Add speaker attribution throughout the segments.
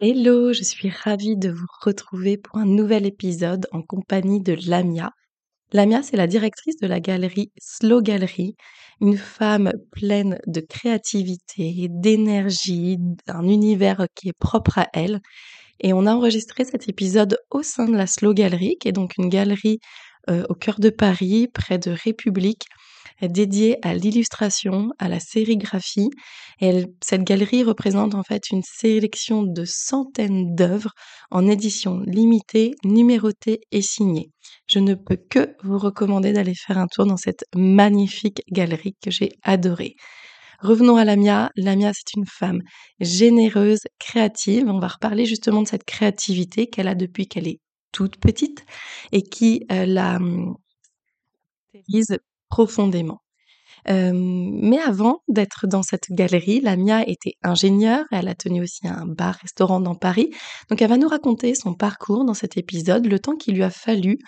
Speaker 1: Hello, je suis ravie de vous retrouver pour un nouvel épisode en compagnie de Lamia. Lamia, c'est la directrice de la galerie Slow Gallery, une femme pleine de créativité, d'énergie, d'un univers qui est propre à elle. Et on a enregistré cet épisode au sein de la Slow Gallery, qui est donc une galerie euh, au cœur de Paris, près de République, dédiée à l'illustration, à la sérigraphie. Et cette galerie représente en fait une sélection de centaines d'œuvres en édition limitée, numérotée et signée. Je ne peux que vous recommander d'aller faire un tour dans cette magnifique galerie que j'ai adorée. Revenons à Lamia. Lamia, c'est une femme généreuse, créative. On va reparler justement de cette créativité qu'elle a depuis qu'elle est toute petite et qui euh, la hum, profondément. mais avant d'être dans cette galerie, Lamia était ingénieure, elle a tenu aussi un bar-restaurant dans Paris. Donc elle va nous raconter son parcours dans cet épisode, le temps qu'il lui a fallu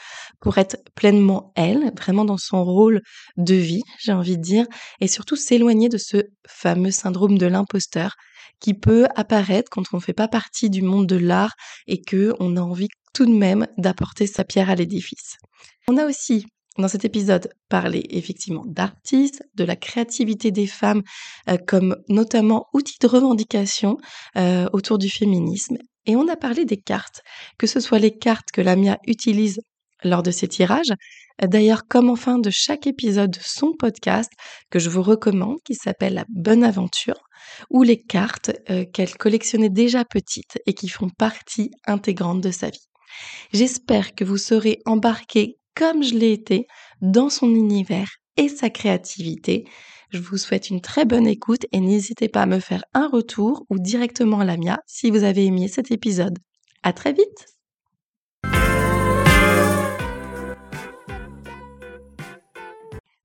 Speaker 1: pour être pleinement elle, vraiment dans son rôle de vie, j'ai envie de dire, et surtout s'éloigner de ce fameux syndrome de l'imposteur qui peut apparaître quand on ne fait pas partie du monde de l'art et que on a envie tout de même d'apporter sa pierre à l'édifice. On a aussi dans cet épisode parler effectivement d'artistes, de la créativité des femmes euh, comme notamment outil de revendication euh, autour du féminisme. Et on a parlé des cartes, que ce soit les cartes que Lamia utilise lors de ses tirages, d'ailleurs comme en fin de chaque épisode de son podcast que je vous recommande, qui s'appelle La Bonne Aventure, ou les cartes euh, qu'elle collectionnait déjà petites et qui font partie intégrante de sa vie. J'espère que vous serez embarqués comme je l'ai été dans son univers et sa créativité. Je vous souhaite une très bonne écoute et n'hésitez pas à me faire un retour ou directement à la mia si vous avez aimé cet épisode. À très vite!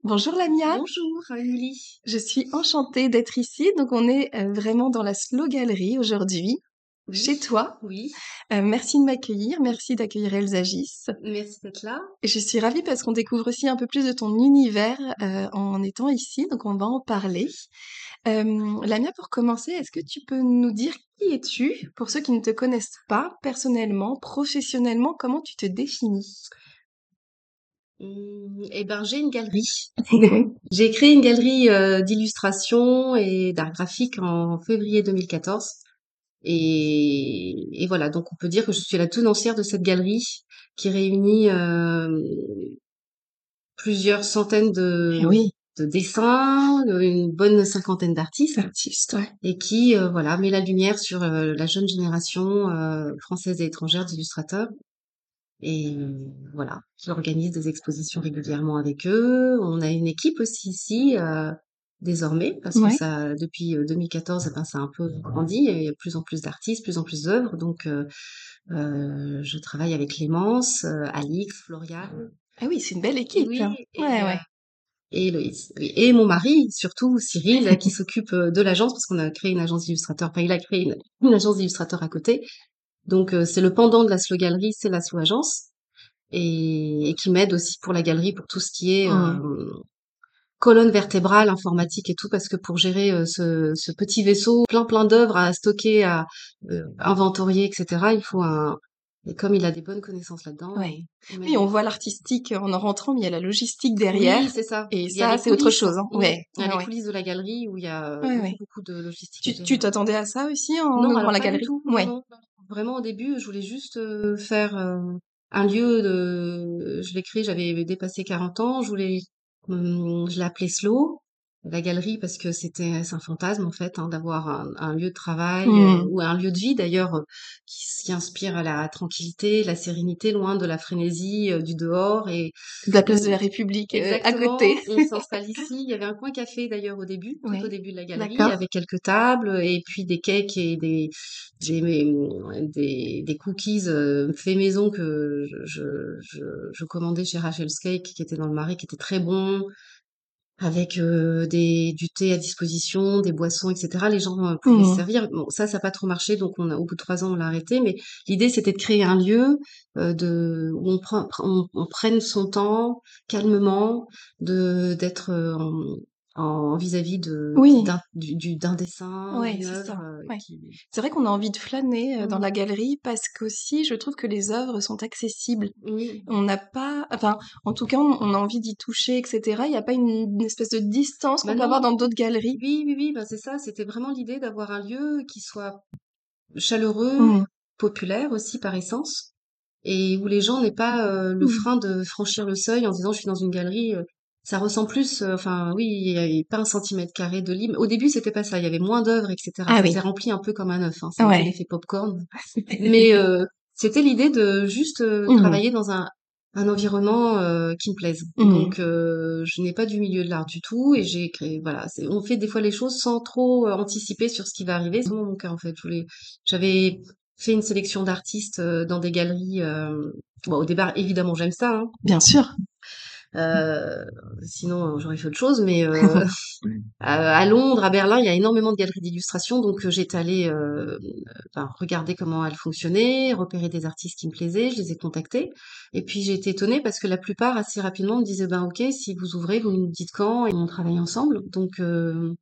Speaker 1: Bonjour Lamia.
Speaker 2: Bonjour Émilie.
Speaker 1: Je suis enchantée d'être ici. Donc on est euh, vraiment dans la Slow Galerie aujourd'hui chez toi.
Speaker 2: Oui.
Speaker 1: Euh, merci de m'accueillir, merci d'accueillir Elzagis.
Speaker 2: Merci d'être là.
Speaker 1: Et je suis ravie parce qu'on découvre aussi un peu plus de ton univers euh, en étant ici, donc on va en parler. Euh, Lamia, pour commencer, est-ce que tu peux nous dire qui es-tu? Pour ceux qui ne te connaissent pas personnellement, professionnellement, comment tu te définis?
Speaker 2: Mmh, eh ben, j'ai une galerie. j'ai créé une galerie euh, d'illustration et d'art graphique en février 2014. Et, voilà, donc on peut dire que je suis la tenancière de cette galerie qui réunit euh, plusieurs centaines de,
Speaker 1: eh
Speaker 2: de dessins, une bonne cinquantaine d'artistes, et qui euh, voilà met la lumière sur euh, la jeune génération française et étrangère d'illustrateurs. Et voilà, j'organise des expositions régulièrement avec eux. On a une équipe aussi ici désormais, parce que ça, depuis 2014, euh, eh ben, ça a un peu grandi, il y a de plus en plus d'artistes, plus en plus d'œuvres, donc euh, euh, je travaille avec Clémence, Alix, Floriane.
Speaker 1: Ah oui, c'est une belle équipe.
Speaker 2: Oui,
Speaker 1: hein.
Speaker 2: et, ouais, ouais. Et Loïs. Et mon mari, surtout Cyril, qui s'occupe de l'agence, parce qu'on a créé une agence d'illustrateurs. Enfin, il a créé une, agence d'illustrateurs à côté. Donc, c'est le pendant de la Slow Galerie, c'est la Slow Agence. Et, qui m'aide aussi pour la galerie, pour tout ce qui est mmh colonne vertébrale, informatique et tout, parce que pour gérer euh, ce, ce, petit vaisseau, plein plein d'œuvres à stocker, à euh, inventorier, etc., il faut un... Et comme il a des bonnes connaissances là-dedans.
Speaker 1: Oui. oui, on voit l'artistique en en rentrant, mais il y a la logistique derrière.
Speaker 2: Oui, c'est ça.
Speaker 1: Et ça, c'est autre chose. Hein.
Speaker 2: Ouais. Il y a les coulisses de la galerie où il y a beaucoup, de logistique.
Speaker 1: Tu t'attendais à ça aussi en non, ouvrant la galerie?
Speaker 2: tout. Ouais. Vraiment, au début, je voulais juste euh, faire un lieu de... Je l'ai créé, j'avais dépassé 40 ans. Je voulais je l'appelais Slow. La galerie parce que c'était c'est un fantasme en fait hein, d'avoir un, un lieu de travail euh,
Speaker 1: Mmh.
Speaker 2: ou un lieu de vie d'ailleurs euh, qui, qui inspire à la tranquillité, la sérénité, loin de la frénésie euh, du dehors et
Speaker 1: De la place de la République, à côté.
Speaker 2: on s'installe ici. Il y avait un coin café d'ailleurs au début, tout au début de la galerie, avec quelques tables et puis des cakes et des des des, des cookies euh, faits maison que je, je, je, je commandais chez Rachel's Cake qui était dans le Marais, qui était très bon avec euh, des, du thé à disposition, des boissons, etc. Les gens euh, pouvaient se
Speaker 1: Mmh.
Speaker 2: servir. Bon, ça, ça n'a pas trop marché, donc on a, au bout de trois ans, on l'a arrêté. Mais l'idée, c'était de créer un lieu euh, de, où on, prend, on, on prenne son temps calmement, de d'être en en vis-à-vis de
Speaker 1: Oui,
Speaker 2: d'un du, dessin,
Speaker 1: ouais, c'est
Speaker 2: euh,
Speaker 1: ouais.
Speaker 2: qui.
Speaker 1: Vrai qu'on a envie de flâner, heu, dans la galerie parce qu'aussi je trouve que les œuvres sont accessibles.
Speaker 2: Oui,
Speaker 1: On n'a pas enfin, en tout cas, on on a envie d'y toucher et cetera. Il y a pas une une espèce de distance qu'on
Speaker 2: bah
Speaker 1: peut avoir dans d'autres galeries.
Speaker 2: oui, oui, oui, bah c'est ça. C'était vraiment l'idée d'avoir un lieu qui soit chaleureux,
Speaker 1: Mmh.
Speaker 2: populaire aussi par essence et où les gens n'aient pas euh, le
Speaker 1: Mmh.
Speaker 2: frein de franchir le seuil en disant je suis dans une galerie. euh, ça ressent plus, euh, enfin oui, il y avait pas un centimètre carré de lit. Au début, c'était pas ça. Il y avait moins d'œuvres, etc.
Speaker 1: Ah
Speaker 2: Ça
Speaker 1: oui,
Speaker 2: s'est rempli un peu comme un œuf. Hein. C'est un
Speaker 1: ouais.
Speaker 2: l'effet popcorn. Mais euh, c'était l'idée de juste euh,
Speaker 1: Mmh.
Speaker 2: travailler dans un, un environnement euh, qui me plaise.
Speaker 1: Mmh.
Speaker 2: Donc, euh, je n'ai pas du milieu de l'art du tout et j'ai créé. Voilà, c'est- on fait des fois les choses sans trop euh, anticiper sur ce qui va arriver. C'est mon cas en fait. Je voulais, j'avais fait une sélection d'artistes dans des galeries. euh, Bon, au départ, évidemment, j'aime ça. Hein.
Speaker 1: Bien sûr.
Speaker 2: Euh, sinon, j'aurais fait autre chose. Mais euh, à Londres, à Berlin, il y a énormément de galeries d'illustration, donc euh, j'étais allée euh, regarder comment elles fonctionnaient, repérer des artistes qui me plaisaient, je les ai contactés. Et puis j'ai été étonnée parce que la plupart, assez rapidement, me disaient, ben ok, si vous ouvrez, vous nous dites quand, et on travaille ensemble. Donc euh,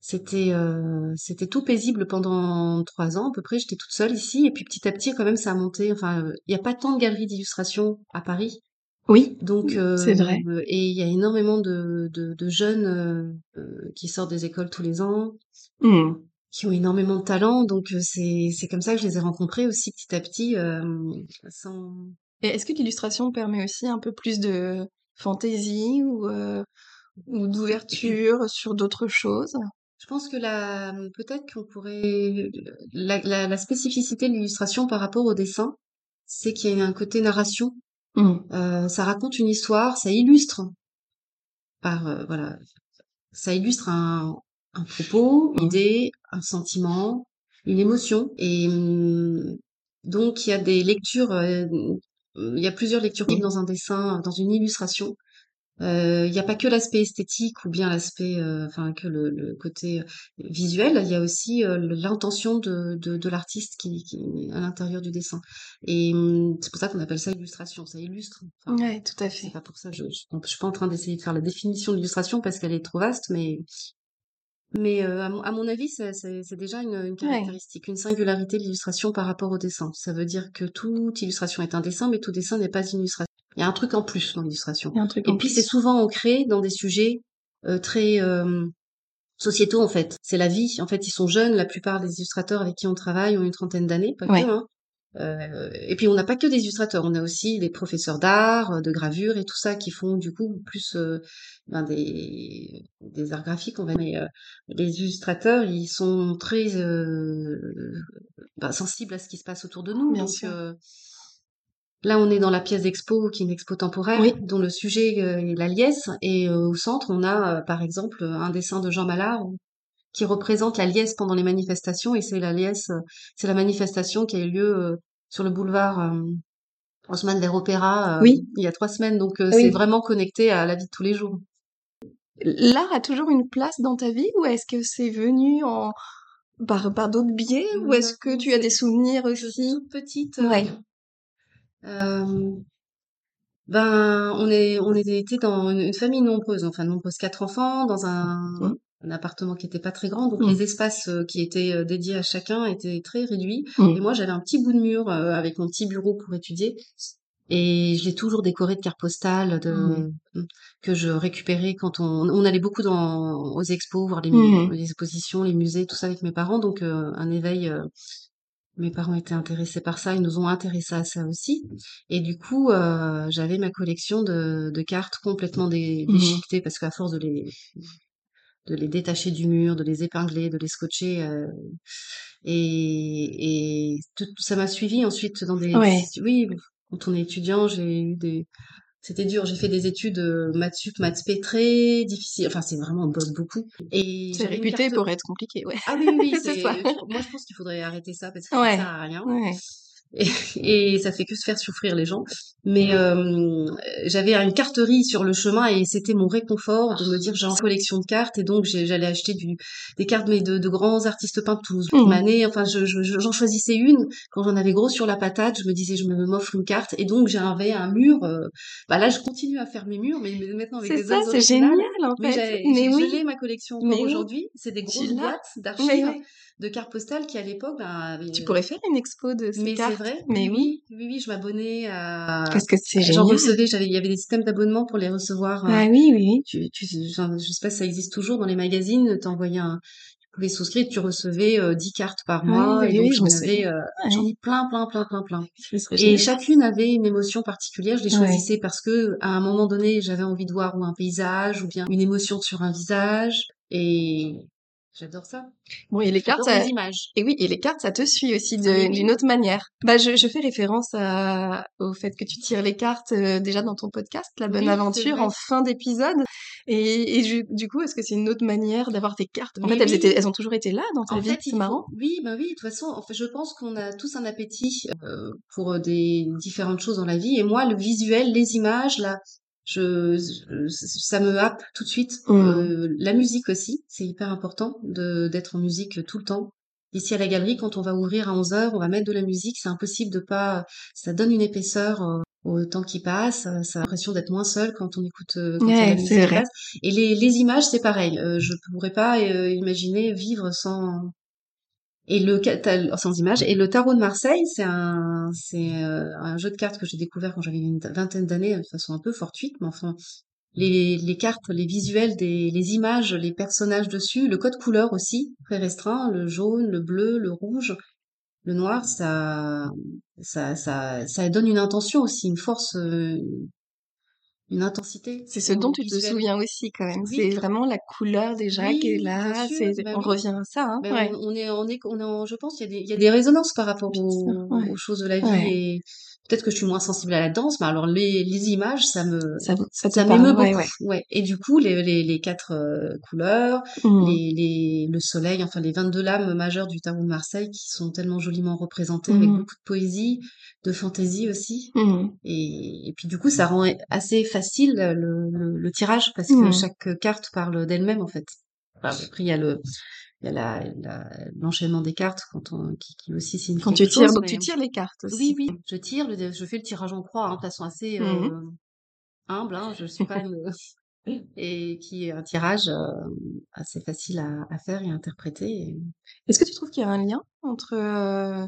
Speaker 2: c'était euh, c'était tout paisible pendant trois ans à peu près. J'étais toute seule ici, et puis petit à petit, quand même, ça a monté. Enfin, euh, il n'y a pas tant de galeries d'illustration à Paris.
Speaker 1: Oui,
Speaker 2: Donc,
Speaker 1: c'est vrai.
Speaker 2: euh, et il y a énormément de, de, de jeunes euh, euh, qui sortent des écoles tous les ans,
Speaker 1: Mmh.
Speaker 2: qui ont énormément de talent. Donc, euh, c'est c'est comme ça que je les ai rencontrés aussi petit à petit, euh, sans.
Speaker 1: Et est-ce que l'illustration permet aussi un peu plus de fantaisie ou, ou d'ouverture sur d'autres choses?
Speaker 2: Je pense que la peut-être qu'on pourrait la, la, la spécificité de l'illustration par rapport au dessin, c'est qu'il y a un côté narration.
Speaker 1: Mmh.
Speaker 2: Euh, ça raconte une histoire, ça illustre par euh, voilà ça illustre un, un propos, une
Speaker 1: Mmh.
Speaker 2: idée, un sentiment, une émotion. Et hum, donc, il y a des lectures, euh, il y a plusieurs lectures possibles dans un dessin, dans une illustration. Euh, Il n'y a pas que l'aspect esthétique ou bien l'aspect, euh, enfin que le, le côté visuel. Il y a aussi euh, l'intention de, de, de l'artiste qui, qui est à l'intérieur du dessin. Et hum, c'est pour ça qu'on appelle ça illustration. Ça illustre. Enfin,
Speaker 1: Ouais, tout à
Speaker 2: c'est
Speaker 1: fait.
Speaker 2: pas pour ça. Je, je, je suis pas en train d'essayer de faire la définition de l'illustration parce qu'elle est trop vaste, mais mais euh, à, mon, à mon avis, c'est c'est- c'est déjà une, une
Speaker 1: Ouais.
Speaker 2: caractéristique, une singularité de l'illustration par rapport au dessin. Ça veut dire que toute illustration est un dessin, mais tout dessin n'est pas une illustration. Il y a un truc en plus dans l'illustration. Et puis c'est souvent ancré dans des sujets euh, très euh, sociétaux en fait. C'est la vie. En fait, ils sont jeunes. La plupart des illustrateurs avec qui on travaille ont une trentaine d'années, pas que.
Speaker 1: Ouais.
Speaker 2: Hein. Euh, et puis on n'a pas que des illustrateurs, on a aussi des professeurs d'art, de gravure et tout ça qui font du coup plus euh, ben, des, des arts graphiques, on va dire. Mais euh, les illustrateurs, ils sont très ben, sensibles à ce qui se passe autour de nous.
Speaker 1: Bien
Speaker 2: Donc
Speaker 1: sûr.
Speaker 2: Là, on est dans la pièce d'expo qui est une expo temporaire
Speaker 1: Oui.
Speaker 2: dont le sujet euh, est la liesse. Et euh, au centre, on a euh, par exemple un dessin de Jean Mallard qui représente la liesse pendant les manifestations. Et c'est la liesse, c'est la manifestation qui a eu lieu sur le boulevard der Opera euh,
Speaker 1: Oui.
Speaker 2: il y a trois semaines. Donc c'est vraiment connecté à la vie de tous les jours.
Speaker 1: L'art a toujours une place dans ta vie ou est-ce que c'est venu en par par d'autres biais ou est-ce que tu as des souvenirs
Speaker 2: Je suis
Speaker 1: aussi?
Speaker 2: toute petite.
Speaker 1: Ouais.
Speaker 2: Ben, on est, on était dans une, une famille nombreuse, enfin nombreuse, quatre enfants, dans un,
Speaker 1: Mmh.
Speaker 2: un appartement qui était pas très grand, donc
Speaker 1: Mmh.
Speaker 2: les espaces qui étaient dédiés à chacun étaient très réduits. Et
Speaker 1: Mmh.
Speaker 2: moi, j'avais un petit bout de mur avec mon petit bureau pour étudier. Et je l'ai toujours décoré de cartes postales de,
Speaker 1: Mmh.
Speaker 2: que je récupérais quand on, on allait beaucoup dans, aux expos, voir les, mu-
Speaker 1: Mmh.
Speaker 2: les expositions, les musées, tout ça avec mes parents. Donc, un éveil, mes parents étaient intéressés par ça, ils nous ont intéressés à ça aussi. Et du coup, euh, j'avais ma collection de, de cartes complètement dé-
Speaker 1: Mmh.
Speaker 2: déchiquetées parce qu'à force de les, de les détacher du mur, de les épingler, de les scotcher. euh, et, et tout, ça m'a suivi ensuite dans des...
Speaker 1: Ouais.
Speaker 2: Oui, quand on est étudiant, j'ai eu des... C'était dur, j'ai fait des études euh, maths sup, maths spé très difficiles. Enfin, c'est vraiment, on bosse beaucoup. Et
Speaker 1: C'est réputé
Speaker 2: carte-
Speaker 1: pour être compliqué, ouais.
Speaker 2: Ah oui, oui,
Speaker 1: C'est
Speaker 2: c'est...
Speaker 1: ça.
Speaker 2: Moi, je pense qu'il faudrait arrêter ça parce que
Speaker 1: Ouais.
Speaker 2: ça sert à rien
Speaker 1: Ouais.
Speaker 2: Et, et ça fait que se faire souffrir les gens. Mais euh, j'avais une carterie sur le chemin et c'était mon réconfort de me dire j'ai une collection de cartes et donc j'allais acheter du, des cartes mais de, de grands artistes peints de Toulouse. Manet. Enfin, je, je- je- j'en choisissais une quand j'en avais gros sur la patate. Je me disais je me m'offre une carte et donc j'avais un mur. euh, bah là, je continue à faire mes murs, mais, mais maintenant avec des
Speaker 1: ça, c'est génial, en
Speaker 2: Mais,
Speaker 1: fait. Mais
Speaker 2: je
Speaker 1: oui.
Speaker 2: ma collection encore
Speaker 1: Mais
Speaker 2: aujourd'hui. C'est des grosses boîtes
Speaker 1: Mais
Speaker 2: d'archives. De cartes postales qui à l'époque, ben, avaient-
Speaker 1: Tu pourrais faire une expo de ces
Speaker 2: mais c'est vrai,
Speaker 1: Mais oui.
Speaker 2: oui, oui, oui, je m'abonnais à.
Speaker 1: Parce que c'est
Speaker 2: J'en
Speaker 1: génial.
Speaker 2: recevais, j'avais, il y avait des systèmes d'abonnement pour les recevoir. euh,
Speaker 1: Ah oui, oui, oui.
Speaker 2: tu, tu, je sais pas si ça existe toujours dans les magazines. T'envoyais un, tu pouvais souscrire, tu recevais euh, 10 cartes par
Speaker 1: Oui,
Speaker 2: mois,
Speaker 1: oui,
Speaker 2: et donc j'en avais, euh,
Speaker 1: Ouais.
Speaker 2: j'en ai plein, plein, plein, plein, plein. Et chacune avait une émotion particulière. Je les
Speaker 1: Ouais.
Speaker 2: choisissais parce que à un moment donné, j'avais envie de voir ou un paysage ou bien une émotion sur un visage. Et j'adore ça.
Speaker 1: Bon, et les cartes, ça...
Speaker 2: les images.
Speaker 1: Et oui, et les cartes, ça te suit aussi
Speaker 2: Oui, oui.
Speaker 1: d'une autre manière. Bah, je, je fais référence à, au fait que tu tires les cartes euh, déjà dans ton podcast, La Bonne
Speaker 2: Oui,
Speaker 1: Aventure, en fin d'épisode. Et, du coup, est-ce que c'est une autre manière d'avoir tes cartes? En
Speaker 2: Mais
Speaker 1: fait, elles
Speaker 2: oui.
Speaker 1: étaient, elles ont toujours été là dans ta
Speaker 2: En
Speaker 1: vie.
Speaker 2: fait,
Speaker 1: C'est
Speaker 2: il faut-
Speaker 1: marrant.
Speaker 2: Oui, ben oui, de toute façon, en fait, je pense qu'on a tous un appétit euh, pour euh, des différentes choses dans la vie. Et moi, le visuel, les images, là, je, je- ça me happe tout de suite.
Speaker 1: Mm.
Speaker 2: Euh, la musique aussi, c'est hyper important d'être en musique tout le temps. Ici à la galerie, quand on va ouvrir à 11 heures, on va mettre de la musique. C'est impossible de pas. Ça donne une épaisseur euh, au temps qui passe. euh, Ça a l'impression d'être moins seul quand on écoute euh, quand la qui
Speaker 1: vrai.
Speaker 2: passe. Et les, les images, c'est pareil. Je pourrais pas imaginer vivre sans et le sans images. Et le tarot de Marseille, c'est un c'est euh, un jeu de cartes que j'ai découvert quand j'avais une vingtaine d'années de façon un peu fortuite, mais enfin les, les cartes, les visuels, des, les images, les personnages dessus, le code couleur aussi très restreint, le jaune, le bleu, le rouge, le noir, ça ça ça ça donne une intention aussi, une force, euh, une intensité.
Speaker 1: C'est ce dont tu te souviens aussi, quand même.
Speaker 2: Oui.
Speaker 1: C'est vraiment la couleur déjà
Speaker 2: Oui,
Speaker 1: qui est là.
Speaker 2: bah
Speaker 1: on
Speaker 2: oui.
Speaker 1: revient à ça, hein. Ouais.
Speaker 2: on, est, on est, on est en- je pense qu'il y a des, il y a des résonances par rapport aux,
Speaker 1: sûr, ouais.
Speaker 2: aux choses de la vie
Speaker 1: Ouais.
Speaker 2: et peut-être que je suis moins sensible à la danse, mais alors les, les images, ça me,
Speaker 1: Ça, ça
Speaker 2: ça m'émeut
Speaker 1: ouais,
Speaker 2: beaucoup.
Speaker 1: ouais.
Speaker 2: Ouais. Et du coup, les, les, les quatre euh, couleurs,
Speaker 1: Mm.
Speaker 2: les, les, le soleil, enfin les 22 lames majeures du tarot de Marseille qui sont tellement joliment représentées avec
Speaker 1: Mhm.
Speaker 2: beaucoup de poésie, de fantaisie aussi.
Speaker 1: Mm.
Speaker 2: Et, et puis du coup, ça rend assez facile le, le, le tirage parce que
Speaker 1: Mhm.
Speaker 2: chaque carte parle d'elle-même en fait. Après, il y a le, il y a l'enchaînement des cartes quand on, qui, qui aussi signifie
Speaker 1: Quand tu tires,
Speaker 2: chose,
Speaker 1: donc
Speaker 2: mais-
Speaker 1: tu tires les cartes aussi.
Speaker 2: Oui, oui, je tire, le- je fais le tirage en croix, hein, de façon assez euh,
Speaker 1: Mhm.
Speaker 2: humble. Hein, je suis pas une... et qui est un tirage euh, assez facile à, à faire et à interpréter. et-
Speaker 1: Est-ce que tu trouves qu'il y a un lien entre euh,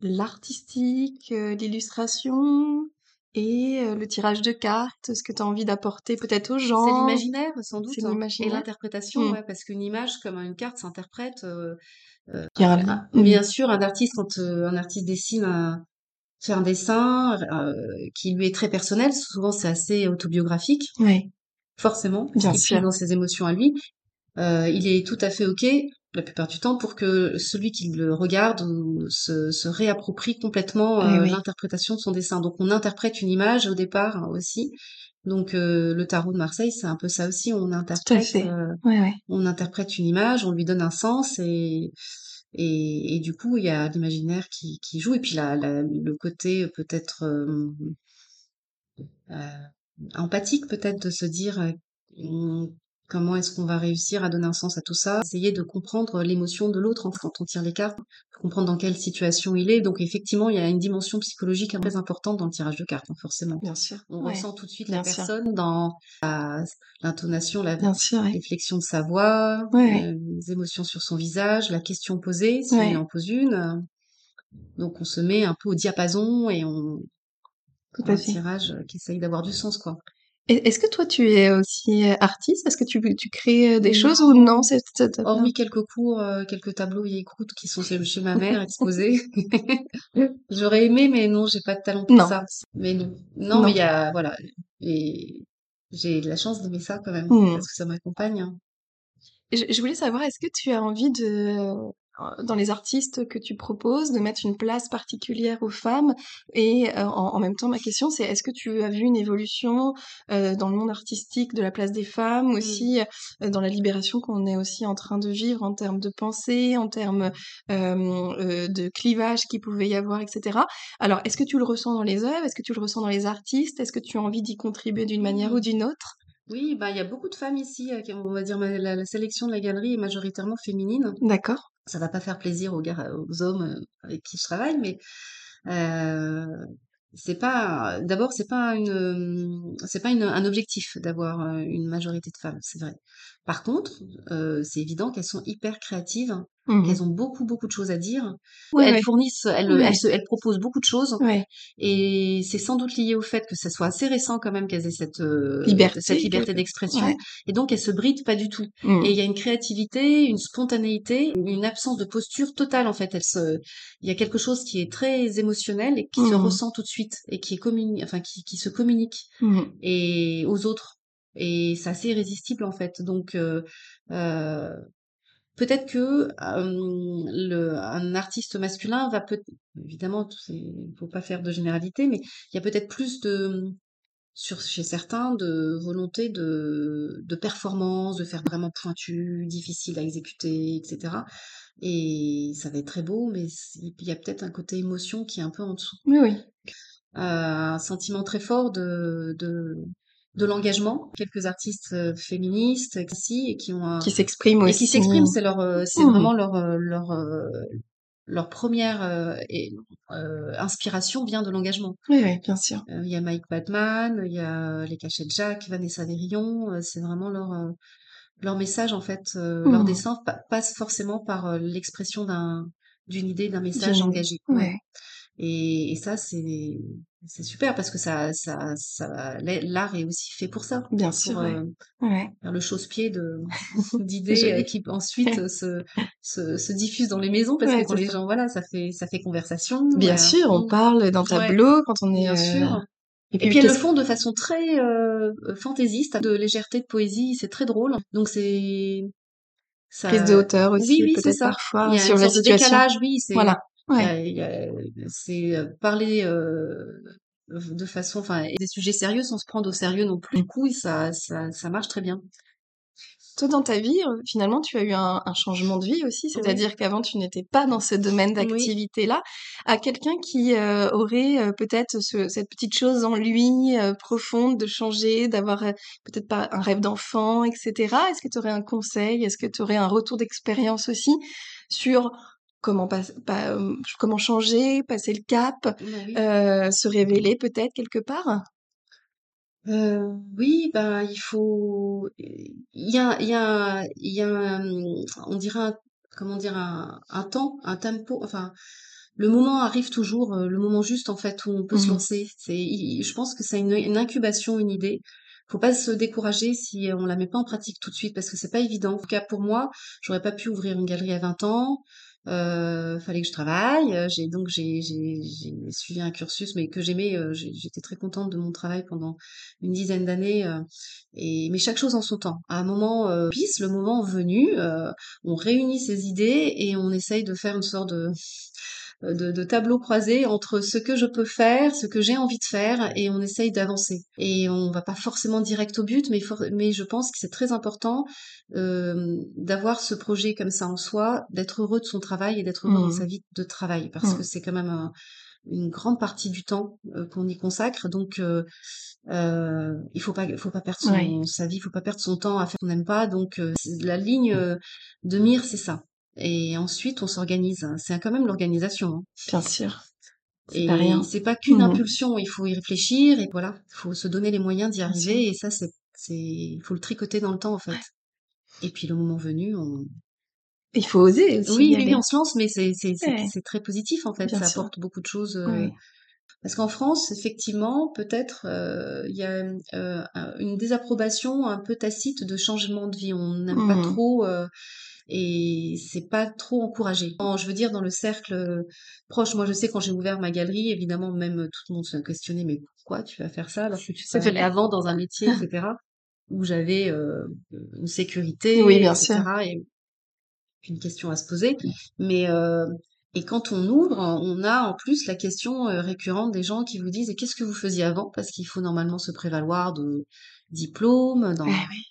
Speaker 1: l'artistique, euh, l'illustration et euh, le tirage de cartes, ce que tu as envie d'apporter peut-être aux gens
Speaker 2: C'est l'imaginaire, sans doute,
Speaker 1: C'est
Speaker 2: hein, et
Speaker 1: l'imaginaire.
Speaker 2: l'interprétation,
Speaker 1: Mm.
Speaker 2: ouais, parce qu'une image comme une carte s'interprète. euh, euh,
Speaker 1: Il y a un
Speaker 2: un-
Speaker 1: lien.
Speaker 2: un-
Speaker 1: Mm.
Speaker 2: bien sûr, un artiste, quand euh, un artiste dessine un, fait un dessin euh, qui lui est très personnel, souvent c'est assez autobiographique,
Speaker 1: Ouais.
Speaker 2: forcément,
Speaker 1: Bien
Speaker 2: il
Speaker 1: sûr.
Speaker 2: dans ses émotions à lui. Euh, il est tout à fait ok la plupart du temps pour que celui qui le regarde se, se réapproprie complètement euh,
Speaker 1: oui.
Speaker 2: l'interprétation de son dessin. Donc on interprète une image au départ hein, aussi. Donc euh, le tarot de Marseille, c'est un peu ça aussi. On interprète, euh, on interprète une image, on lui donne un sens et et, et du coup il y a l'imaginaire qui, qui joue et puis la, la- le côté peut-être euh, euh, empathique peut-être de se dire euh, comment est-ce qu'on va réussir à donner un sens à tout ça, essayer de comprendre l'émotion de l'autre quand on tire les cartes, comprendre dans quelle situation il est. Donc effectivement, il y a une dimension psychologique très importante dans le tirage de cartes, hein, forcément.
Speaker 1: Bien sûr.
Speaker 2: On
Speaker 1: Ouais.
Speaker 2: ressent tout de suite
Speaker 1: Bien
Speaker 2: la
Speaker 1: sûr.
Speaker 2: personne dans l'intonation, la
Speaker 1: Bien sûr, ouais.
Speaker 2: réflexion de sa voix,
Speaker 1: Ouais.
Speaker 2: euh, les émotions sur son visage, la question posée, s'il
Speaker 1: Ouais.
Speaker 2: en pose une. Donc on se met un peu au diapason et on
Speaker 1: Tout
Speaker 2: fait un
Speaker 1: à fait.
Speaker 2: tirage qui essaye d'avoir du sens, quoi.
Speaker 1: Et- Est-ce que toi, tu es aussi euh, artiste? Est-ce que tu, tu crées euh, des choses ou non c'est,
Speaker 2: Hormis quelques cours, euh, quelques tableaux vieilles croûtes qui sont chez ma mère exposés. J'aurais aimé, mais non, j'ai pas de talent pour
Speaker 1: Non.
Speaker 2: ça. Mais non. Non,
Speaker 1: Non.
Speaker 2: mais il y a, voilà. Et j'ai de la chance d'aimer ça quand même,
Speaker 1: Hmm.
Speaker 2: parce que ça m'accompagne. hein.
Speaker 1: Je, je voulais savoir, est-ce que tu as envie de, dans les artistes que tu proposes, de mettre une place particulière aux femmes Et euh, en, en, même temps, ma question, c'est est-ce que tu as vu une évolution euh, dans le monde artistique de la place des femmes,
Speaker 2: Mmh.
Speaker 1: aussi euh, dans la libération qu'on est aussi en train de vivre en termes de pensée, en termes euh, de clivage qui pouvait y avoir, etc. Alors, est-ce que tu le ressens dans les œuvres? Est-ce que tu le ressens dans les artistes? Est-ce que tu as envie d'y contribuer d'une manière
Speaker 2: Mmh.
Speaker 1: ou d'une autre?
Speaker 2: Oui, bah il y a beaucoup de femmes ici. On va dire la, la sélection de la galerie est majoritairement féminine.
Speaker 1: D'accord.
Speaker 2: Ça va pas faire plaisir aux, hommes avec qui je travaille, mais euh, c'est pas. D'abord, c'est pas une, c'est pas un objectif d'avoir une majorité de femmes, c'est vrai. Par contre, euh, c'est évident qu'elles sont hyper créatives, mmh. qu'elles ont beaucoup beaucoup de choses à dire.
Speaker 1: Ouais,
Speaker 2: elles
Speaker 1: ouais.
Speaker 2: fournissent, elles,
Speaker 1: Ouais.
Speaker 2: elles, se, elles, proposent beaucoup de choses,
Speaker 1: ouais.
Speaker 2: et c'est sans doute lié au fait que ça soit assez récent quand même qu'elles aient cette euh,
Speaker 1: liberté,
Speaker 2: cette liberté d'expression,
Speaker 1: ouais.
Speaker 2: et donc elles se brident pas du tout.
Speaker 1: Mmh.
Speaker 2: Et il y a une créativité, une spontanéité, une absence de posture totale en fait. Elle se, il y a quelque chose qui est très émotionnel et qui mmh. se ressent tout de suite et qui est communi... enfin qui, qui se communique
Speaker 1: mmh.
Speaker 2: et aux autres et c'est assez irrésistible en fait. Donc euh, euh, peut-être que euh, le, un artiste masculin va peut évidemment, il faut pas faire de généralité, mais il y a peut-être plus de sur chez certains de volonté de, de performance, de faire vraiment pointu, difficile à exécuter, etc. Et ça va être très beau, mais il y a peut-être un côté émotion qui est un peu en dessous.
Speaker 1: Oui, oui.
Speaker 2: Euh, un sentiment très fort de, de de l'engagement, quelques artistes euh, féministes ici et qui ont un...
Speaker 1: qui s'expriment aussi,
Speaker 2: et qui s'expriment, c'est leur, euh, c'est mmh. vraiment leur leur euh, leur première euh, et, inspiration vient de l'engagement.
Speaker 1: Oui, oui, bien sûr.
Speaker 2: Il y a Mike Batman, il y a les Cachettes Jacques, Vanessa Verillon, c'est vraiment leur leur message en fait, mmh. leur dessin passe forcément par l'expression d'un d'une idée, d'un message engagé.
Speaker 1: Ouais.
Speaker 2: Et, et ça, c'est c'est super parce que ça, ça, ça, l'art est aussi fait pour ça.
Speaker 1: Bien
Speaker 2: pour,
Speaker 1: sûr.
Speaker 2: euh,
Speaker 1: ouais.
Speaker 2: Faire le chausse-pied de d'idées euh, qui ensuite se, se, se diffusent dans les maisons parce
Speaker 1: ouais,
Speaker 2: que quand les
Speaker 1: ça.
Speaker 2: gens, voilà, ça fait ça fait conversation.
Speaker 1: Bien
Speaker 2: euh,
Speaker 1: sûr, on parle dans tableau
Speaker 2: ouais,
Speaker 1: quand on est.
Speaker 2: Bien sûr.
Speaker 1: Et
Speaker 2: puis, et puis elles le font de façon très euh, fantaisiste, de légèreté, de poésie, c'est très drôle. Donc c'est
Speaker 1: ça... prise de hauteur aussi,
Speaker 2: oui, oui,
Speaker 1: peut-être
Speaker 2: ça.
Speaker 1: parfois sur la situation.
Speaker 2: décalage, oui, c'est
Speaker 1: voilà.
Speaker 2: Ouais. C'est parler de façon, enfin, des sujets sérieux sans se prendre au sérieux non plus. Du coup, ça, ça, ça marche très bien.
Speaker 1: Toi, dans ta vie, finalement, tu as eu un, un changement de vie aussi, c'est-à-dire oui. qu'avant, tu n'étais pas dans ce domaine d'activité-là. À quelqu'un qui euh, aurait euh, peut-être ce, cette petite chose en lui euh, profonde de changer, d'avoir peut-être pas un rêve d'enfant, etc. Est-ce que tu aurais un conseil? Est-ce que tu aurais un retour d'expérience aussi sur comment pas, pas, comment changer, passer le cap,
Speaker 2: oui.
Speaker 1: euh, se révéler peut-être quelque part?
Speaker 2: Euh, Oui, ben il faut, il y a, il y a, il y a, un, on dirait, un, comment dire, un, un, temps, un tempo, enfin. Le moment arrive toujours, le moment juste en fait où on peut
Speaker 1: Mmh.
Speaker 2: se lancer. C'est, je pense que c'est une, une incubation, une idée. Faut pas se décourager si on la met pas en pratique tout de suite parce que c'est pas évident. En tout cas pour moi, j'aurais pas pu ouvrir une galerie à 20 ans. Euh, fallait que je travaille. J'ai donc j'ai j'ai suivi un cursus, mais que j'aimais. Euh, J'étais très contente de mon travail pendant une dizaine d'années. Euh, et mais chaque chose en son temps. À un moment euh, pisse, le moment venu, euh, on réunit ses idées et on essaye de faire une sorte de de, de tableau croisé entre ce que je peux faire, ce que j'ai envie de faire, et on essaye d'avancer. Et on va pas forcément direct au but, mais, for mais je pense que c'est très important euh, d'avoir ce projet comme ça en soi, d'être heureux de son travail et d'être heureux
Speaker 1: Mmh.
Speaker 2: dans sa vie de travail, parce
Speaker 1: Mmh.
Speaker 2: que c'est quand même un, une grande partie du temps euh, qu'on y consacre. Donc, euh, euh, il faut pas, faut pas perdre son,
Speaker 1: Ouais.
Speaker 2: sa vie, il faut pas perdre son temps à faire qu'on n'aime pas. Donc, euh, la ligne euh, de mire, c'est ça. Et ensuite, on s'organise. C'est quand même l'organisation. Hein.
Speaker 1: Bien sûr.
Speaker 2: Et c'est pas qu'une
Speaker 1: Mmh.
Speaker 2: impulsion. Il faut y réfléchir et voilà. Il faut se donner les moyens d'y arriver. Et ça, c'est, c'est, il faut le tricoter dans le temps en fait. Et puis le moment venu, on.
Speaker 1: Il faut oser aussi.
Speaker 2: Oui, oui, on se lance, mais c'est, c'est,
Speaker 1: Ouais.
Speaker 2: très positif en fait.
Speaker 1: Bien
Speaker 2: ça
Speaker 1: sûr.
Speaker 2: apporte beaucoup de choses. euh,
Speaker 1: Ouais.
Speaker 2: Parce qu'en France, effectivement, peut-être euh, il y a euh, un- une désapprobation un peu tacite de changement de vie. On n'aime pas
Speaker 1: Mhm.
Speaker 2: trop euh, et c'est pas trop encouragé. Je veux dire dans le cercle proche. Moi, je sais quand j'ai ouvert ma galerie, évidemment, même tout le monde se questionnait mais pourquoi tu vas faire ça alors que tu
Speaker 1: vrai.
Speaker 2: avant dans un métier, etc. où j'avais euh, une sécurité,
Speaker 1: Oui, bien
Speaker 2: etc.
Speaker 1: sûr.
Speaker 2: Et une question à se poser. Mais euh, et quand on ouvre, on a en plus la question euh, récurrente des gens qui vous disent et qu'est-ce que vous faisiez avant? Parce qu'il faut normalement se prévaloir de diplômes dans
Speaker 1: Eh oui.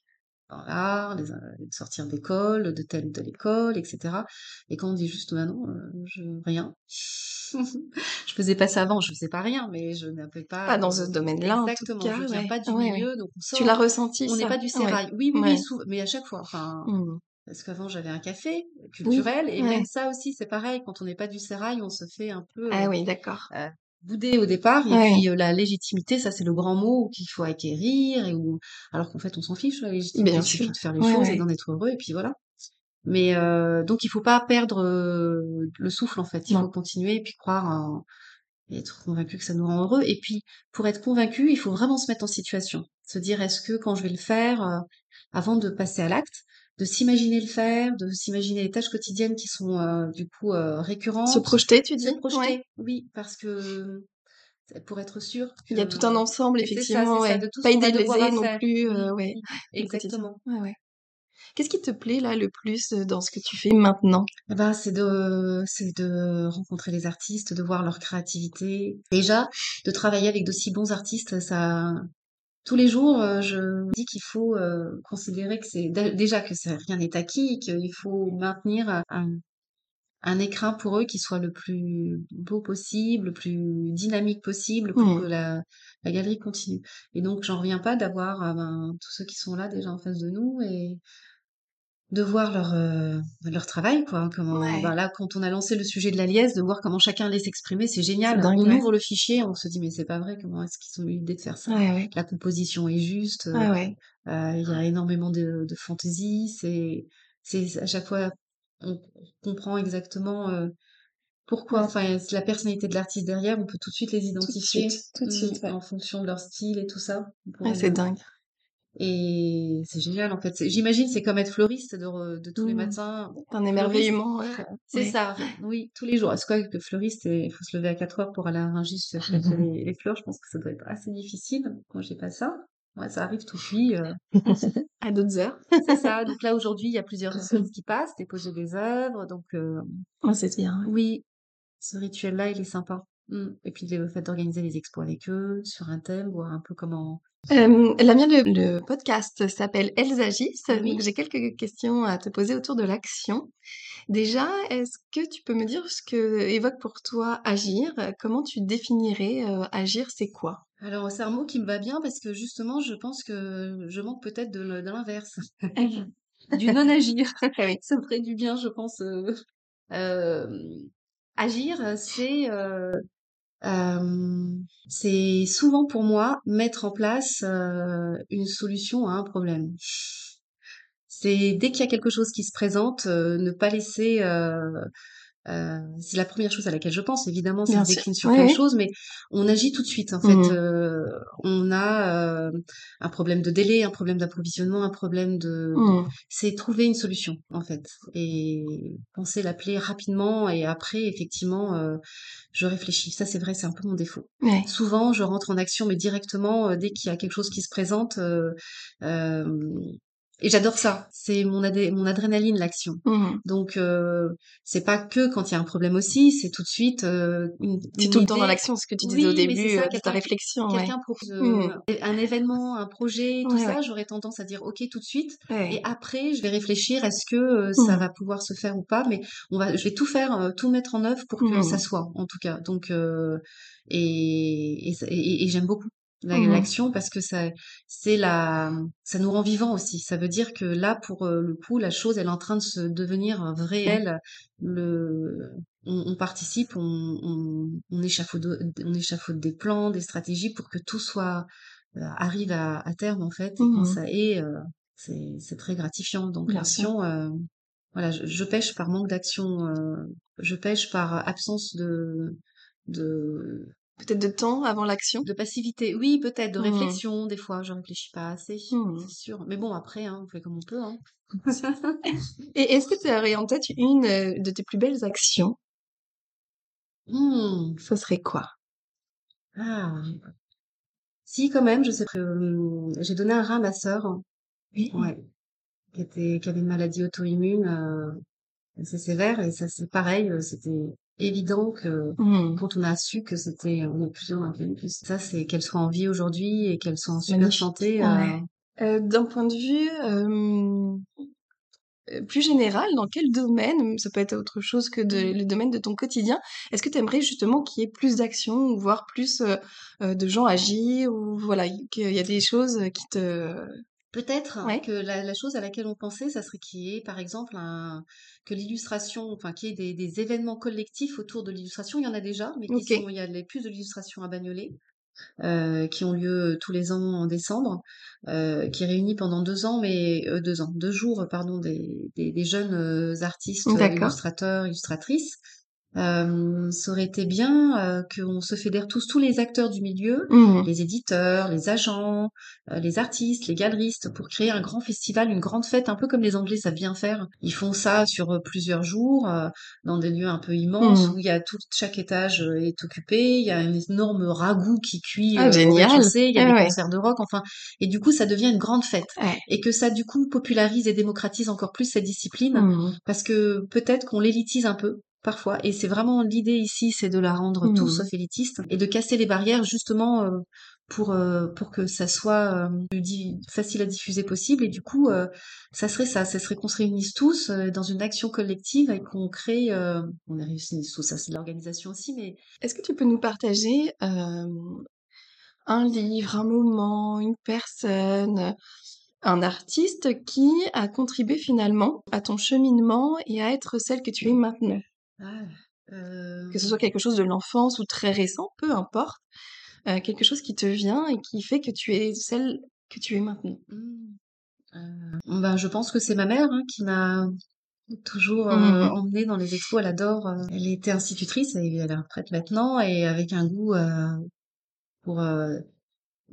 Speaker 2: L'art, les, euh, de sortir d'école, de telle de l'école, etc. Et quand on dit juste bah non, euh, je rien. je faisais pas ça avant, je faisais pas rien, mais je n'avais pas
Speaker 1: Pas dans
Speaker 2: euh,
Speaker 1: ce domaine-là, en tout
Speaker 2: exactement.
Speaker 1: cas,
Speaker 2: Je viens
Speaker 1: ouais.
Speaker 2: pas du
Speaker 1: Ouais,
Speaker 2: milieu, donc on
Speaker 1: Tu l'as
Speaker 2: sort.
Speaker 1: ressenti,
Speaker 2: On n'est pas du sérail. Oui, oui, mais à chaque fois. Enfin,
Speaker 1: Mmh.
Speaker 2: parce qu'avant j'avais un café
Speaker 1: Oui,
Speaker 2: culturel et
Speaker 1: ouais.
Speaker 2: même ça aussi c'est pareil. Quand on n'est pas du sérail, on se fait un peu
Speaker 1: Ah
Speaker 2: euh,
Speaker 1: oui, d'accord.
Speaker 2: euh, bouder au départ et
Speaker 1: Ouais.
Speaker 2: puis euh, la légitimité, ça c'est le grand mot qu'il faut acquérir et où alors qu'en fait on s'en fiche la légitimité, il suffit de faire les
Speaker 1: Ouais,
Speaker 2: choses et d'en être heureux et puis voilà. Mais euh, donc il faut pas perdre euh, le souffle en fait. Il faut continuer et puis croire en et être convaincu que ça nous rend heureux. Et puis pour être convaincu, il faut vraiment se mettre en situation, se dire est-ce que quand je vais le faire, euh, avant de passer à l'acte, de s'imaginer le faire, de s'imaginer les tâches quotidiennes qui sont euh, du coup euh,
Speaker 1: Se
Speaker 2: récurrentes,
Speaker 1: projeter, tu
Speaker 2: se
Speaker 1: dis? Ouais.
Speaker 2: projeter, oui, parce que pour être sûr
Speaker 1: Il y a tout un ensemble,
Speaker 2: ça,
Speaker 1: effectivement,
Speaker 2: ça,
Speaker 1: ouais.
Speaker 2: de tout
Speaker 1: Pas
Speaker 2: à
Speaker 1: non plus, heu, ouais,
Speaker 2: exactement.
Speaker 1: Ouais, ouais. Qu'est-ce qui te plaît, là, le plus, dans ce que tu fais maintenant?
Speaker 2: Eh ben, c'est de, c'est de rencontrer les artistes, de voir leur créativité. Déjà, de travailler avec d'aussi bons artistes, ça, tous les jours, euh, je dis qu'il faut euh, considérer que c'est dé- déjà que rien n'est acquis, qu'il faut maintenir un, un écrin pour eux qui soit le plus beau possible, le plus dynamique possible pour que
Speaker 1: Mmh.
Speaker 2: la, la galerie continue. Et donc, j'en reviens pas d'avoir euh, ben, tous ceux qui sont là déjà en face de nous et de voir leur euh, leur travail quoi comment ben
Speaker 1: Ouais.
Speaker 2: là quand on a lancé le sujet de la liesse de voir comment chacun laisse s'exprimer c'est génial
Speaker 1: dingue,
Speaker 2: on
Speaker 1: ouais.
Speaker 2: ouvre le fichier on se dit mais c'est pas vrai comment est-ce qu'ils ont eu l'idée de faire ça?
Speaker 1: Ouais,
Speaker 2: la composition est juste euh,
Speaker 1: Ouais, ouais.
Speaker 2: euh, il y a énormément de, de fantaisie c'est c'est à chaque fois on comprend exactement euh, pourquoi enfin la personnalité de l'artiste derrière on peut tout de suite les
Speaker 1: Tout de
Speaker 2: identifier
Speaker 1: suite, tout de
Speaker 2: mm,
Speaker 1: suite,
Speaker 2: en fonction de leur style et tout ça
Speaker 1: c'est dingue.
Speaker 2: Et c'est génial en fait. J'imagine c'est comme être fleuriste de, re- de tous les
Speaker 1: Mmh.
Speaker 2: matins.
Speaker 1: Un
Speaker 2: Fleuriste,
Speaker 1: émerveillement,
Speaker 2: c'est
Speaker 1: ouais.
Speaker 2: ça, oui, tous les jours. C'est quoi que fleuriste, il faut se lever à 4 heures pour aller à Rungis chercher les, les fleurs? Je pense que ça doit être assez difficile. Moi, j'ai pas ça. Ouais, ça arrive tout cuit. euh,
Speaker 1: À d'autres heures.
Speaker 2: C'est ça. Donc là, aujourd'hui, il y a plusieurs choses qui passent, déposer des œuvres. Donc euh,
Speaker 1: Ouais, c'est bien,
Speaker 2: oui, ce rituel-là, il est sympa. Mm. Et puis le fait d'organiser les expos avec eux sur un thème, voir un peu comment.
Speaker 1: La mienne, le le podcast s'appelle «Elles agissent», donc
Speaker 2: Oui.
Speaker 1: j'ai quelques questions à te poser autour de l'action. Déjà, est-ce que tu peux me dire ce que évoque pour toi agir? Comment tu définirais, heu, agir, c'est quoi?
Speaker 2: Alors, c'est un mot qui me va bien parce que justement, je pense que je manque peut-être de, l'inverse, du non-agir.
Speaker 1: Ah.
Speaker 2: Ça me ferait du bien, je pense. euh. Euh, agir, c'est euh, euh, c'est souvent pour moi mettre en place euh, une solution à un problème. C'est dès qu'il y a quelque chose qui se présente, euh, ne pas laisser euh, euh, c'est la première chose à laquelle je pense. Évidemment, ça se décline sur
Speaker 1: Oui,
Speaker 2: plein de choses, mais on agit tout de suite. En fait,
Speaker 1: Mmh.
Speaker 2: Euh, on a euh, un problème de délai, un problème d'approvisionnement, un problème de.
Speaker 1: Mmh.
Speaker 2: C'est trouver une solution, en fait, et penser l'appeler rapidement. Et après, effectivement, euh, je réfléchis. Ça, c'est vrai, c'est un peu mon défaut.
Speaker 1: Ouais.
Speaker 2: Souvent, je rentre en action, mais directement euh, dès qu'il y a quelque chose qui se présente. Euh, euh, et j'adore ça. C'est mon, adé- mon adrénaline, l'action.
Speaker 1: Mmh.
Speaker 2: Donc euh, c'est pas que quand il y a un problème aussi, c'est tout de suite euh, une,
Speaker 1: C'est
Speaker 2: une
Speaker 1: tout le temps dans l'action, ce que tu disais au
Speaker 2: Oui, c'est
Speaker 1: début,
Speaker 2: ça,
Speaker 1: de ta
Speaker 2: quelqu'un
Speaker 1: réflexion, ouais.
Speaker 2: quelqu'un propose euh,
Speaker 1: Mmh.
Speaker 2: un événement, un projet, tout
Speaker 1: Ouais,
Speaker 2: ça,
Speaker 1: ouais.
Speaker 2: j'aurais tendance à dire ok tout de suite.
Speaker 1: Ouais.
Speaker 2: Et après, je vais réfléchir est-ce que euh, ça
Speaker 1: Mmh.
Speaker 2: va pouvoir se faire ou pas, mais on va, je vais tout faire, euh, tout mettre en œuvre pour que ça soit, en tout cas. Donc euh, et et, et- et j'aime beaucoup
Speaker 1: Mmh.
Speaker 2: l'action parce que ça c'est la ça nous rend vivants aussi. Ça veut dire que là pour euh, le coup la chose elle est en train de se devenir un vrai réel. Le on, on participe, on, on, on échafaude on échafaude des plans, des stratégies pour que tout soit euh, arrive à, à terme en fait. Et
Speaker 1: Mmh.
Speaker 2: ça est, euh, c'est c'est très gratifiant. Donc l'action, euh, voilà, je, je pêche par manque d'action, euh, je pêche par absence de de
Speaker 1: Peut-être de temps avant l'action?
Speaker 2: de passivité. Oui, peut-être de
Speaker 1: Mmh.
Speaker 2: réflexion. Des fois, je réfléchis pas assez,
Speaker 1: Mmh.
Speaker 2: c'est sûr. Mais bon, après, hein, on fait comme on peut. Hein.
Speaker 1: Et est-ce que tu aurais en tête une, heu, de tes plus belles actions?
Speaker 2: Hmm.
Speaker 1: Ce serait quoi?
Speaker 2: Ah. Si, quand même, je sais que hum, j'ai donné un rein à ma sœur.
Speaker 1: Oui.
Speaker 2: Ouais. Qui était, qui avait une maladie auto-immune euh, assez sévère et ça c'est pareil, euh, c'était évident que
Speaker 1: Mmh.
Speaker 2: quand on a su que c'était on est plus un plus ça c'est qu'elle soit en vie aujourd'hui et qu'elle soit en super santé.
Speaker 1: Ouais.
Speaker 2: Euh...
Speaker 1: Euh, D'un point de vue euh, plus général, dans quel domaine, ça peut être autre chose que de, le domaine de ton quotidien, est-ce que tu aimerais justement qu'il y ait plus d'action ou voir plus euh, de gens agir ou voilà, qu'il y a des choses qui te...
Speaker 2: Peut-être
Speaker 1: Ouais.
Speaker 2: que la, la chose à laquelle on pensait, ça serait qu'il y ait, par exemple, un, que l'illustration, enfin, qu'il y ait des, des événements collectifs autour de l'illustration. Il y en a déjà, mais qui
Speaker 1: Ok.
Speaker 2: sont, il y a les plus de l'illustration à Bagnolet, euh, qui ont lieu tous les ans en décembre, euh, qui réunit pendant deux ans, mais euh, deux ans, deux jours, pardon, des, des, des jeunes euh, artistes, euh, illustrateurs, illustratrices. Euh, ça aurait été bien euh, qu'on se fédère tous, tous les acteurs du milieu,
Speaker 1: Mhm.
Speaker 2: les éditeurs, les agents, euh, les artistes, les galeristes, pour créer un grand festival, une grande fête, un peu comme les Anglais savent bien faire. Ils font ça sur euh, plusieurs jours, euh, dans des lieux un peu immenses,
Speaker 1: Mhm.
Speaker 2: où il y a tout, chaque étage euh, est occupé, il y a un énorme ragoût qui cuit
Speaker 1: Ah,
Speaker 2: euh,
Speaker 1: génial.
Speaker 2: il y a
Speaker 1: Ah
Speaker 2: des
Speaker 1: ouais.
Speaker 2: concerts de rock, enfin, et du coup ça devient une grande fête.
Speaker 1: Ouais.
Speaker 2: Et que ça du coup popularise et démocratise encore plus cette discipline,
Speaker 1: Mhm.
Speaker 2: parce que peut-être qu'on l'élitise un peu parfois et c'est vraiment l'idée ici c'est de la rendre tout
Speaker 1: Mhm.
Speaker 2: sauf élitiste et de casser les barrières justement euh, pour euh, pour que ça soit euh, facile à diffuser possible et du coup euh, ça serait ça ça serait qu'on se réunisse tous dans une action collective et qu'on crée on a réussi tout ça c'est l'organisation aussi mais
Speaker 1: Est-ce que tu peux nous partager un livre, un moment, une personne, un artiste qui a contribué finalement à ton cheminement et à être celle que tu es maintenant?
Speaker 2: Ah, euh,
Speaker 1: Que ce soit quelque chose de l'enfance ou très récent, peu importe, euh, quelque chose qui te vient et qui fait que tu es celle que tu es maintenant.
Speaker 2: euh, ben je pense que c'est ma mère hein, qui m'a toujours euh,
Speaker 1: Mhm.
Speaker 2: emmenée dans les expos. Elle adore. euh, elle était institutrice et elle est en retraite maintenant et avec un goût euh, pour euh,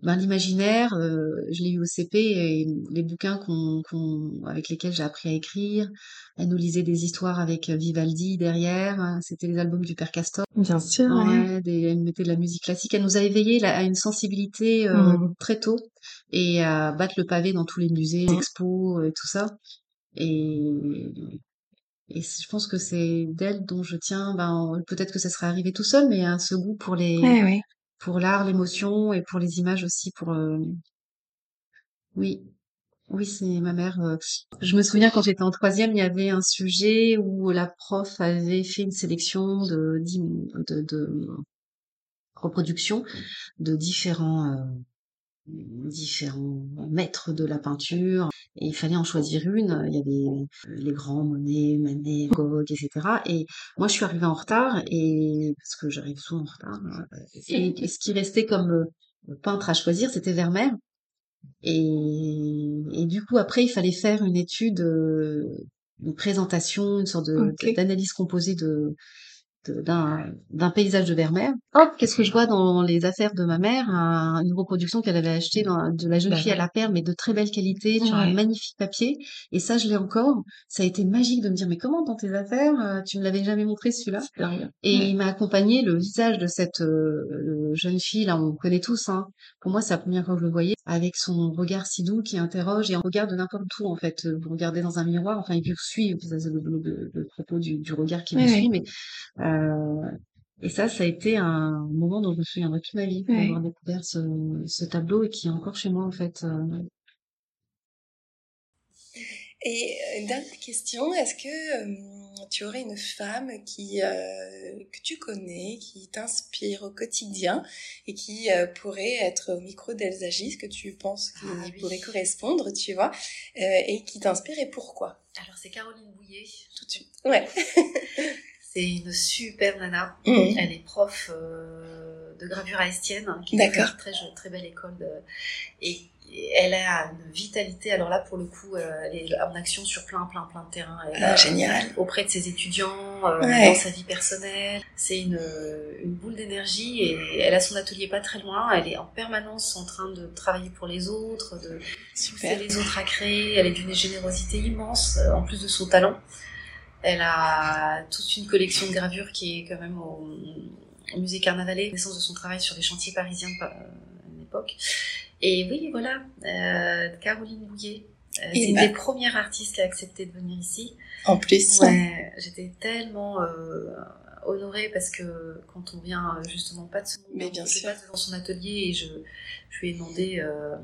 Speaker 2: ben, l'imaginaire. euh, je l'ai eu au CP et les bouquins qu'on, qu'on, avec lesquels j'ai appris à écrire. Elle nous lisait des histoires avec Vivaldi derrière. C'était les albums du Père Castor.
Speaker 1: Bien sûr, ouais.
Speaker 2: Ouais, des, elle mettait de la musique classique. Elle nous a éveillés là, à une sensibilité euh,
Speaker 1: Mhm.
Speaker 2: très tôt et à battre le pavé dans tous les musées, les
Speaker 1: Mhm.
Speaker 2: expos et tout ça. Et et je pense que c'est d'elle dont je tiens, ben, peut-être que ça serait arrivé tout seul, mais ce goût pour les,
Speaker 1: Ouais, ouais.
Speaker 2: Pour l'art, l'émotion et pour les images aussi, pour, euh, oui, oui, c'est ma mère. euh. Je me souviens quand j'étais en troisième, il y avait un sujet où la prof avait fait une sélection de, de, de reproductions de différents, euh, différents maîtres de la peinture et il fallait en choisir une. Il y avait euh, les grands Monet, Manet, Gogh, etc. Et moi, je suis arrivée en retard et parce que j'arrive souvent en retard. euh, Et, et ce qui restait comme euh, peintre à choisir, c'était Vermeer. Et, et du coup, après, il fallait faire une étude, euh, une présentation, une sorte d'analyse composée de- d'un paysage de Vermeer. Hop, qu'est-ce que je vois dans les affaires de ma mère? Un- Une reproduction qu'elle avait achetée dans, de la jeune fille à la perle, mais de très belle qualité, sur un magnifique papier. Et ça, je l'ai encore. Ça a été magique de me dire, mais comment dans tes affaires, euh, tu me l'avais jamais montré celui-là? Et
Speaker 1: Ouais.
Speaker 2: il m'a accompagné le visage de cette euh, jeune fille, là, on connaît tous. Hein. Pour moi, c'est la première fois que je le voyais, avec son regard si doux qui interroge et on regarde n'importe où, en fait. Euh, Vous regardez dans un miroir, enfin, il vous suit, ça, c'est le, le- le- propos du, du regard qui
Speaker 1: ouais.
Speaker 2: suit, mais euh, et ça, ça a été un moment dont je me souviendrai toute ma vie, d'avoir découvert ce, ce tableau et qui est encore chez moi, en fait.
Speaker 1: Et euh, dernière question, est-ce que euh, tu aurais une femme qui euh, que tu connais, qui t'inspire au quotidien et qui euh, pourrait être au micro d'Elsa Gis, que tu penses qui
Speaker 2: Ah oui.
Speaker 1: pourrait correspondre, tu vois, euh, et qui t'inspire et pourquoi?
Speaker 3: Alors c'est Caroline Bouillet.
Speaker 1: Tout de suite. Ouais.
Speaker 3: C'est une super nana.
Speaker 1: Mhm.
Speaker 3: Elle est prof de gravure à Estienne, hein, qui est une très, très belle école. de- et, elle a une vitalité. Alors là, pour le coup, euh, elle est en action sur plein, plein, plein de terrains.
Speaker 1: Ah, génial.
Speaker 3: auprès de ses étudiants, euh,
Speaker 1: Ouais.
Speaker 3: dans sa vie personnelle. C'est une, une boule d'énergie et elle a son atelier pas très loin. Elle est en permanence en train de travailler pour les autres, de pousser les autres à créer. Elle est d'une générosité immense, euh, en plus de son talent. Elle a toute une collection de gravures qui est quand même au musée Carnavalet. Naissance de son travail sur les chantiers parisiens. euh, Elle n'est
Speaker 2: l'époque. Et oui, voilà, euh, Caroline Bouillet. Euh, c'est une des premières artistes qui a accepté de venir ici.
Speaker 1: En plus.
Speaker 2: Ouais, j'étais tellement euh, honorée parce que quand on vient justement pas de ce monde,
Speaker 1: Mais bien sûr.
Speaker 2: passe devant son atelier et je, je lui ai demandé, euh,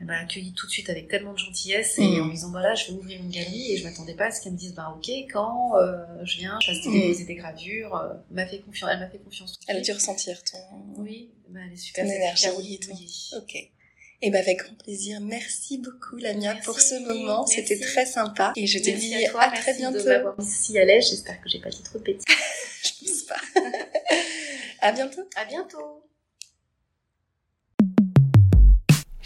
Speaker 2: elle m'a accueilli tout de suite avec tellement de gentillesse et
Speaker 1: Mm.
Speaker 2: en me disant voilà, je vais ouvrir une galerie et je m'attendais pas à ce qu'elle me dise bah ok, quand euh, je viens, je fasse
Speaker 1: Mm.
Speaker 2: déposer des gravures, euh, m'a fait confiance, elle m'a fait confiance. tout de
Speaker 1: Elle a dû ressentir ton.
Speaker 2: Oui, bah, elle est super,
Speaker 1: Ton énergie
Speaker 2: Caroline
Speaker 1: et.
Speaker 2: Bouillet.
Speaker 1: Ok. Et ben avec grand plaisir. Merci beaucoup Lamia
Speaker 2: Merci,
Speaker 1: pour ce moment. C'était très sympa. Et je te
Speaker 2: Merci
Speaker 1: dis
Speaker 2: à toi,
Speaker 1: à très
Speaker 2: merci
Speaker 1: bientôt.
Speaker 2: de m'avoir si à l'aise. J'espère que j'ai pas dit trop de bêtises.
Speaker 1: Je pense pas. à bientôt.
Speaker 2: À bientôt.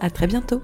Speaker 1: À très bientôt.